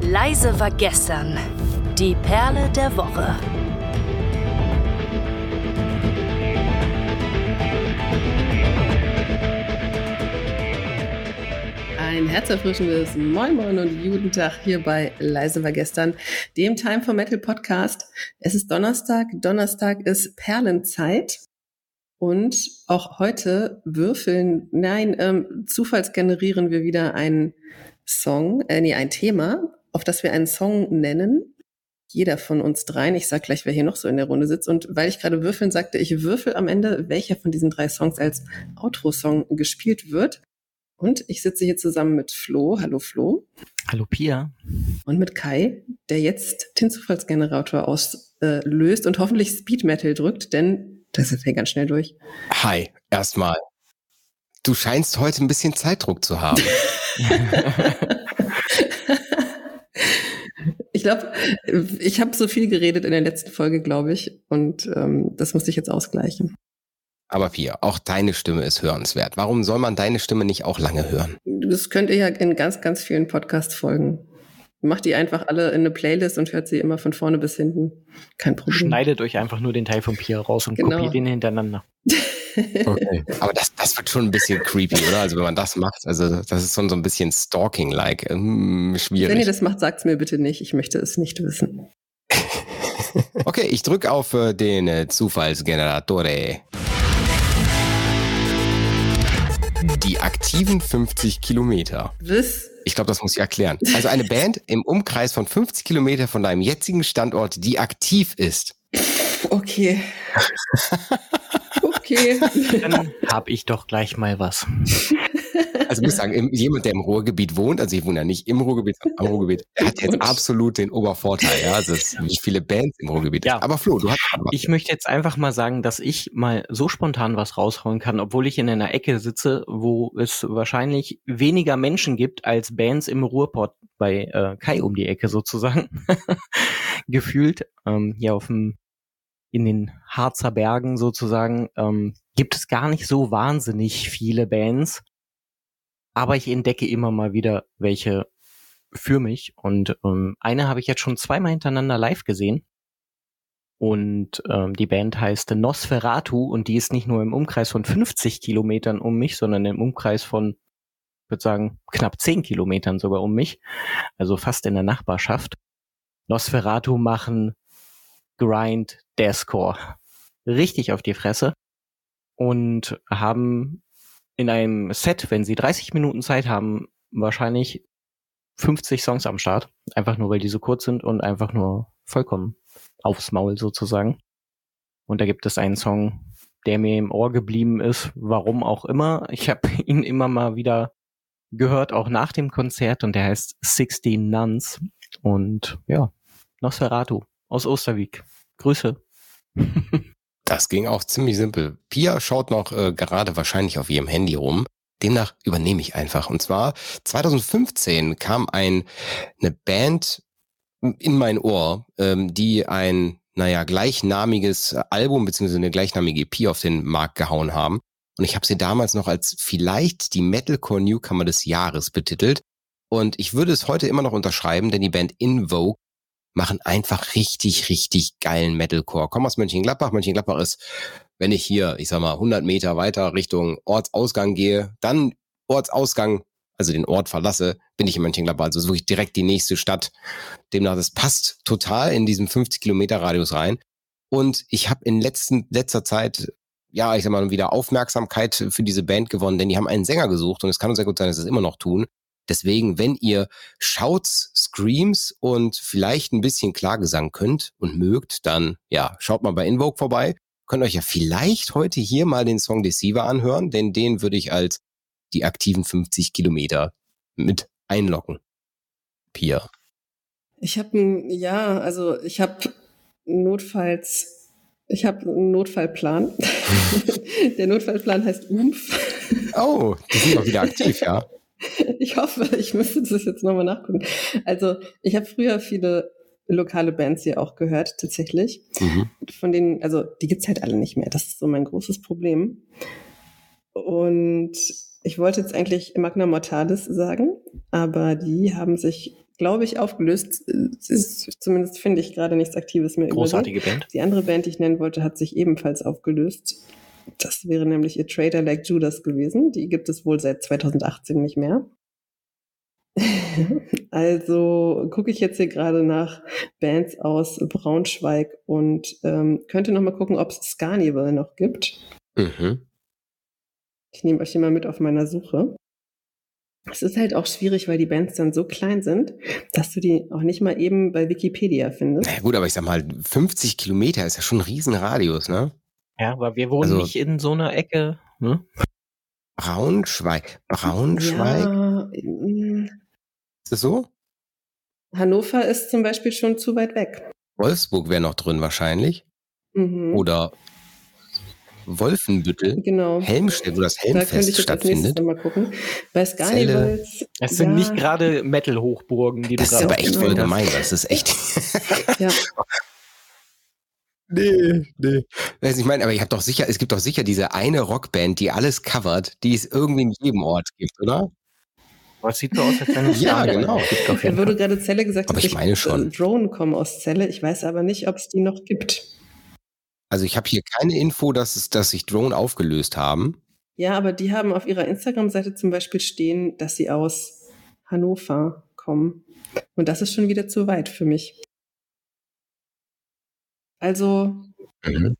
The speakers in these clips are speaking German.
Leise war gestern. Die Perle der Woche. Ein herzerfrischendes Moin Moin und guten Tag hier bei Leise war gestern, dem Time for Metal Podcast. Es ist Donnerstag. Donnerstag ist Perlenzeit. Und auch heute würfeln, nein, ähm, zufallsgenerieren wir wieder einen Song, äh, nee, ein Thema, auf das wir einen Song nennen. Jeder von uns dreien. Ich sag gleich, wer hier noch so in der Runde sitzt. Und weil ich gerade würfeln sagte, ich würfel am Ende, welcher von diesen drei Songs als Outro-Song gespielt wird. Und ich sitze hier zusammen mit Flo. Hallo Flo. Hallo Pia. Und mit Kai, der jetzt den Zufallsgenerator auslöst äh, und hoffentlich Speed Metal drückt, denn das ist ja ganz schnell durch. Hi, erstmal. Du scheinst heute ein bisschen Zeitdruck zu haben. ich glaube, ich habe so viel geredet in der letzten Folge, glaube ich, und ähm, das musste ich jetzt ausgleichen. Aber Pia, auch deine Stimme ist hörenswert. Warum soll man deine Stimme nicht auch lange hören? Das könnt ihr ja in ganz, ganz vielen Podcast-Folgen. Macht die einfach alle in eine Playlist und hört sie immer von vorne bis hinten. Kein Problem. Schneidet euch einfach nur den Teil von Pia raus und genau. kopiert ihn hintereinander. Okay. Aber das, das wird schon ein bisschen creepy, oder? Also wenn man das macht, also das ist schon so ein bisschen Stalking-like. Hm, schwierig. Wenn ihr das macht, sagt es mir bitte nicht. Ich möchte es nicht wissen. okay, ich drücke auf äh, den äh, Zufallsgeneratore. Die aktiven 50 Kilometer. Was? Ich glaube, das muss ich erklären. Also eine Band im Umkreis von 50 Kilometer von deinem jetzigen Standort, die aktiv ist. Okay. Okay. Dann habe ich doch gleich mal was. Also ich muss sagen, jemand, der im Ruhrgebiet wohnt, also ich wohne ja nicht im Ruhrgebiet, sondern am Ruhrgebiet, der hat jetzt absolut den Obervorteil, ja. Also es wie viele Bands im Ruhrgebiet. Ja. Aber Flo, du hast was. Ich möchte jetzt einfach mal sagen, dass ich mal so spontan was raushauen kann, obwohl ich in einer Ecke sitze, wo es wahrscheinlich weniger Menschen gibt als Bands im Ruhrpott bei äh, Kai um die Ecke sozusagen. Gefühlt. Ähm, hier auf dem in den Harzer Bergen sozusagen ähm, gibt es gar nicht so wahnsinnig viele Bands, aber ich entdecke immer mal wieder welche für mich. Und ähm, eine habe ich jetzt schon zweimal hintereinander live gesehen. Und ähm, die Band heißt Nosferatu und die ist nicht nur im Umkreis von 50 Kilometern um mich, sondern im Umkreis von, ich würde sagen, knapp 10 Kilometern sogar um mich, also fast in der Nachbarschaft. Nosferatu machen Grind Deathcore. Richtig auf die Fresse. Und haben in einem Set, wenn sie 30 Minuten Zeit haben, wahrscheinlich 50 Songs am Start. Einfach nur, weil die so kurz sind und einfach nur vollkommen aufs Maul sozusagen. Und da gibt es einen Song, der mir im Ohr geblieben ist, warum auch immer. Ich habe ihn immer mal wieder gehört, auch nach dem Konzert, und der heißt 16 Nuns. Und ja, Nosferatu aus Osterwieck. Grüße. Das ging auch ziemlich simpel. Pia schaut noch äh, gerade wahrscheinlich auf ihrem Handy rum. Demnach übernehme ich einfach. Und zwar 2015 kam ein, eine Band in mein Ohr, ähm, die ein, naja, gleichnamiges Album beziehungsweise eine gleichnamige EP auf den Markt gehauen haben. Und ich habe sie damals noch als vielleicht die Metalcore Newcomer des Jahres betitelt. Und ich würde es heute immer noch unterschreiben, denn die Band Invoke machen einfach richtig, richtig geilen Metalcore. Komm aus Mönchengladbach. Mönchengladbach ist, wenn ich hier, ich sag mal, 100 Meter weiter Richtung Ortsausgang gehe, dann Ortsausgang, also den Ort verlasse, bin ich in Mönchengladbach. Also wirklich direkt die nächste Stadt. Demnach, das passt total in diesem 50 Kilometer Radius rein. Und ich habe in letzten, letzter Zeit ja, ich sag mal, wieder Aufmerksamkeit für diese Band gewonnen, denn die haben einen Sänger gesucht und es kann sehr gut sein, dass sie es immer noch tun. Deswegen, wenn ihr Shouts, Screams und vielleicht ein bisschen Klagesang könnt und mögt, dann ja, schaut mal bei Invoke vorbei. Könnt euch ja vielleicht heute hier mal den Song Deceiver anhören, denn den würde ich als die aktiven 50 Kilometer mit einlocken. Pia. Ich habe ja, also ich habe notfalls, ich habe einen Notfallplan. Der Notfallplan heißt UMF. Oh, die sind auch wieder aktiv, ja. Ich hoffe, ich müsste das jetzt nochmal nachgucken. Also ich habe früher viele lokale Bands hier auch gehört, tatsächlich. Mhm. Von denen, also die gibt's halt alle nicht mehr. Das ist so mein großes Problem. Und ich wollte jetzt eigentlich Magna Mortalis sagen, aber die haben sich glaube ich, aufgelöst. Es ist, zumindest finde ich gerade nichts Aktives mehr Großartige über. Band. Die andere Band, die ich nennen wollte, hat sich ebenfalls aufgelöst. Das wäre nämlich A Trader Like Judas gewesen. Die gibt es wohl seit 2018 nicht mehr. also gucke ich jetzt hier gerade nach Bands aus Braunschweig und ähm, könnte noch mal gucken, ob es Scarnival noch gibt. Mhm. Ich nehme euch hier mal mit auf meiner Suche. Es ist halt auch schwierig, weil die Bands dann so klein sind, dass du die auch nicht mal eben bei Wikipedia findest. Na gut, aber ich sag mal, 50 Kilometer ist ja schon ein Riesenradius, ne? Ja, aber wir wohnen Also- nicht in so einer Ecke. Ne? Braunschweig. Braunschweig? Ja, mm, Ist das so? Hannover ist zum Beispiel schon zu weit weg. Wolfsburg wäre noch drin wahrscheinlich. Mhm. Oder Wolfenbüttel. Genau. Helmstedt, wo das Da Helmfest nächstes stattfindet. mal gucken. Bei Scarnivals. Es sind ja, nicht gerade Metal-Hochburgen, die Das du ist gerade aber echt genau voll das. gemein. Das ist echt. Ja, Nee, nee. Weiß ich meine, aber ich habe doch sicher, es gibt doch sicher diese eine Rockband, die alles covert, die es irgendwie in jedem Ort gibt, oder? Aber es sieht so aus, als wenn es Ja, da genau. jeden wurde gerade Zelle gesagt, Aber dass ich meine schon. äh, Drone kommen aus Zelle. Ich weiß aber nicht, ob es die noch gibt. Also ich habe hier keine Info, dass es, dass sich Drone aufgelöst haben. Ja, aber die haben auf ihrer Instagram-Seite zum Beispiel stehen, dass sie aus Hannover kommen. Und das ist schon wieder zu weit für mich. Also, Mhm.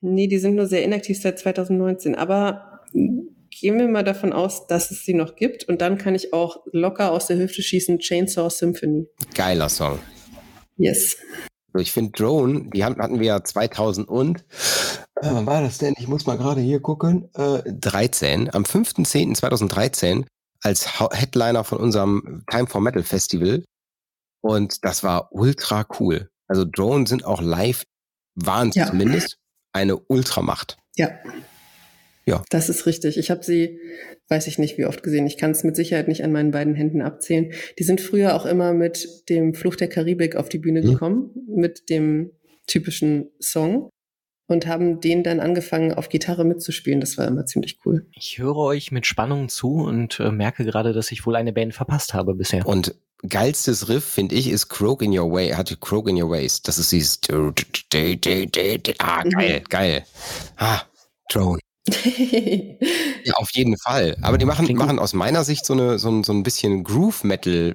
nee, die sind nur sehr inaktiv seit 2019. Aber gehen wir mal davon aus, dass es sie noch gibt. Und dann kann ich auch locker aus der Hüfte schießen Chainsaw Symphony. Geiler Song. Yes. Also ich finde Drone, die hatten wir ja 2000 und, äh, wann war das denn? Ich muss mal gerade hier gucken. Äh, 13, am 5.10.2013 als Headliner von unserem Time for Metal Festival. Und das war ultra cool. Also Drone sind auch live, waren Ja. zumindest, eine Ultramacht. Ja. Ja. Das ist richtig. Ich habe sie, weiß ich nicht wie oft gesehen. Ich kann es mit Sicherheit nicht an meinen beiden Händen abzählen. Die sind früher auch immer mit dem Fluch der Karibik auf die Bühne Mhm. gekommen, mit dem typischen Song und haben den dann angefangen auf Gitarre mitzuspielen. Das war immer ziemlich cool. Ich höre euch mit Spannung zu und äh, merke gerade, dass ich wohl eine Band verpasst habe bisher. Und geilstes Riff, finde ich, ist Croak in Your Way, hatte Croak in Your Ways. Das ist dieses Ah, geil, geil. Ah, Drone. Ja, auf jeden Fall. Aber die machen, machen aus meiner Sicht so, eine, so, ein, so ein bisschen Groove Metal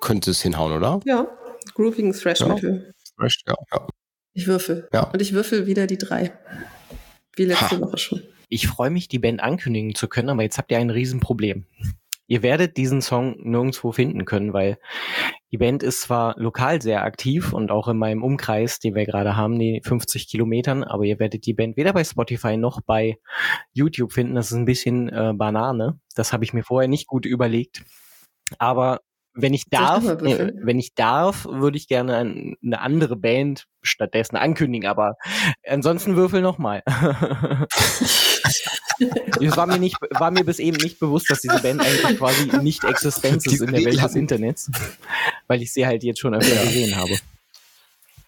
könnte es hinhauen, oder? ja, Grooving Thrash Ja. Metal. Ja, ja. Ich würfel. Ja. Und ich würfel wieder die drei. Wie letzte Ha. Woche schon. Ich freue mich, die Band ankündigen zu können, aber jetzt habt ihr ein Riesenproblem. Ihr werdet diesen Song nirgendwo finden können, weil die Band ist zwar lokal sehr aktiv und auch in meinem Umkreis, den wir gerade haben, die 50 Kilometern, aber ihr werdet die Band weder bei Spotify noch bei YouTube finden. Das ist ein bisschen äh, Banane. Das habe ich mir vorher nicht gut überlegt. Aber wenn ich darf, äh, wenn ich darf, würde ich gerne ein, eine andere Band stattdessen ankündigen, aber ansonsten würfel noch mal. Es war mir nicht, war mir bis eben nicht bewusst, dass diese Band eigentlich quasi nicht existent ist in der Welt des. Internets, weil ich sie halt jetzt schon öfter gesehen habe.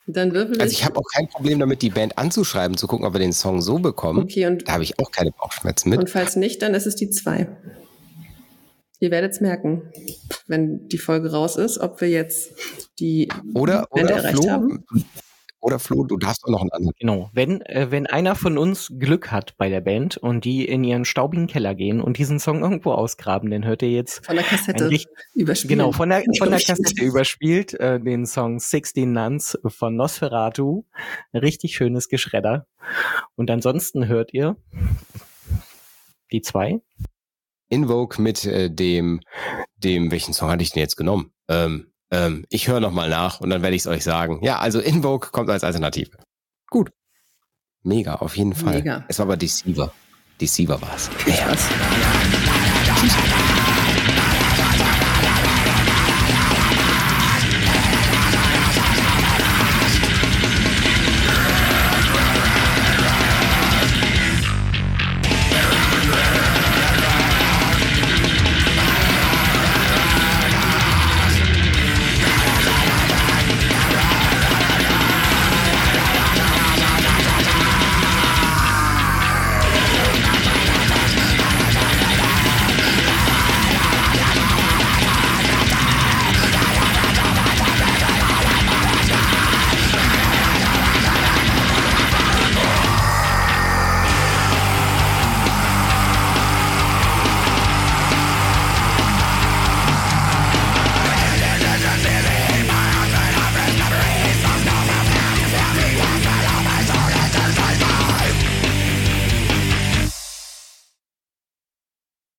Dann würfel Also ich habe auch kein Problem damit, die Band anzuschreiben, zu gucken, ob wir den Song so bekommen. Okay, und Da habe ich auch keine Bauchschmerzen mit. Und falls nicht, dann ist es die zwei. Ihr werdet es merken, wenn die Folge raus ist, ob wir jetzt die Oder, Band oder erreicht Flo, haben. oder Flo, du darfst auch noch einen anderen. Genau. Wenn, äh, wenn einer von uns Glück hat bei der Band und die in ihren staubigen Keller gehen und diesen Song irgendwo ausgraben, dann hört ihr jetzt Von der Kassette überspielen. Genau, von der, von der Überspielt. Kassette überspielt, äh, den Song 16 Nuns von Nosferatu. Richtig schönes Geschredder. Und ansonsten hört ihr die zwei. Invoke mit äh, dem, dem, welchen Song hatte ich denn jetzt genommen? Ähm, ähm, ich höre nochmal nach und dann werde ich es euch sagen. Ja, also Invoke kommt als Alternative. Gut. Mega, auf jeden Fall. Mega. Es war aber Deceiver. Deceiver war es. Spaß.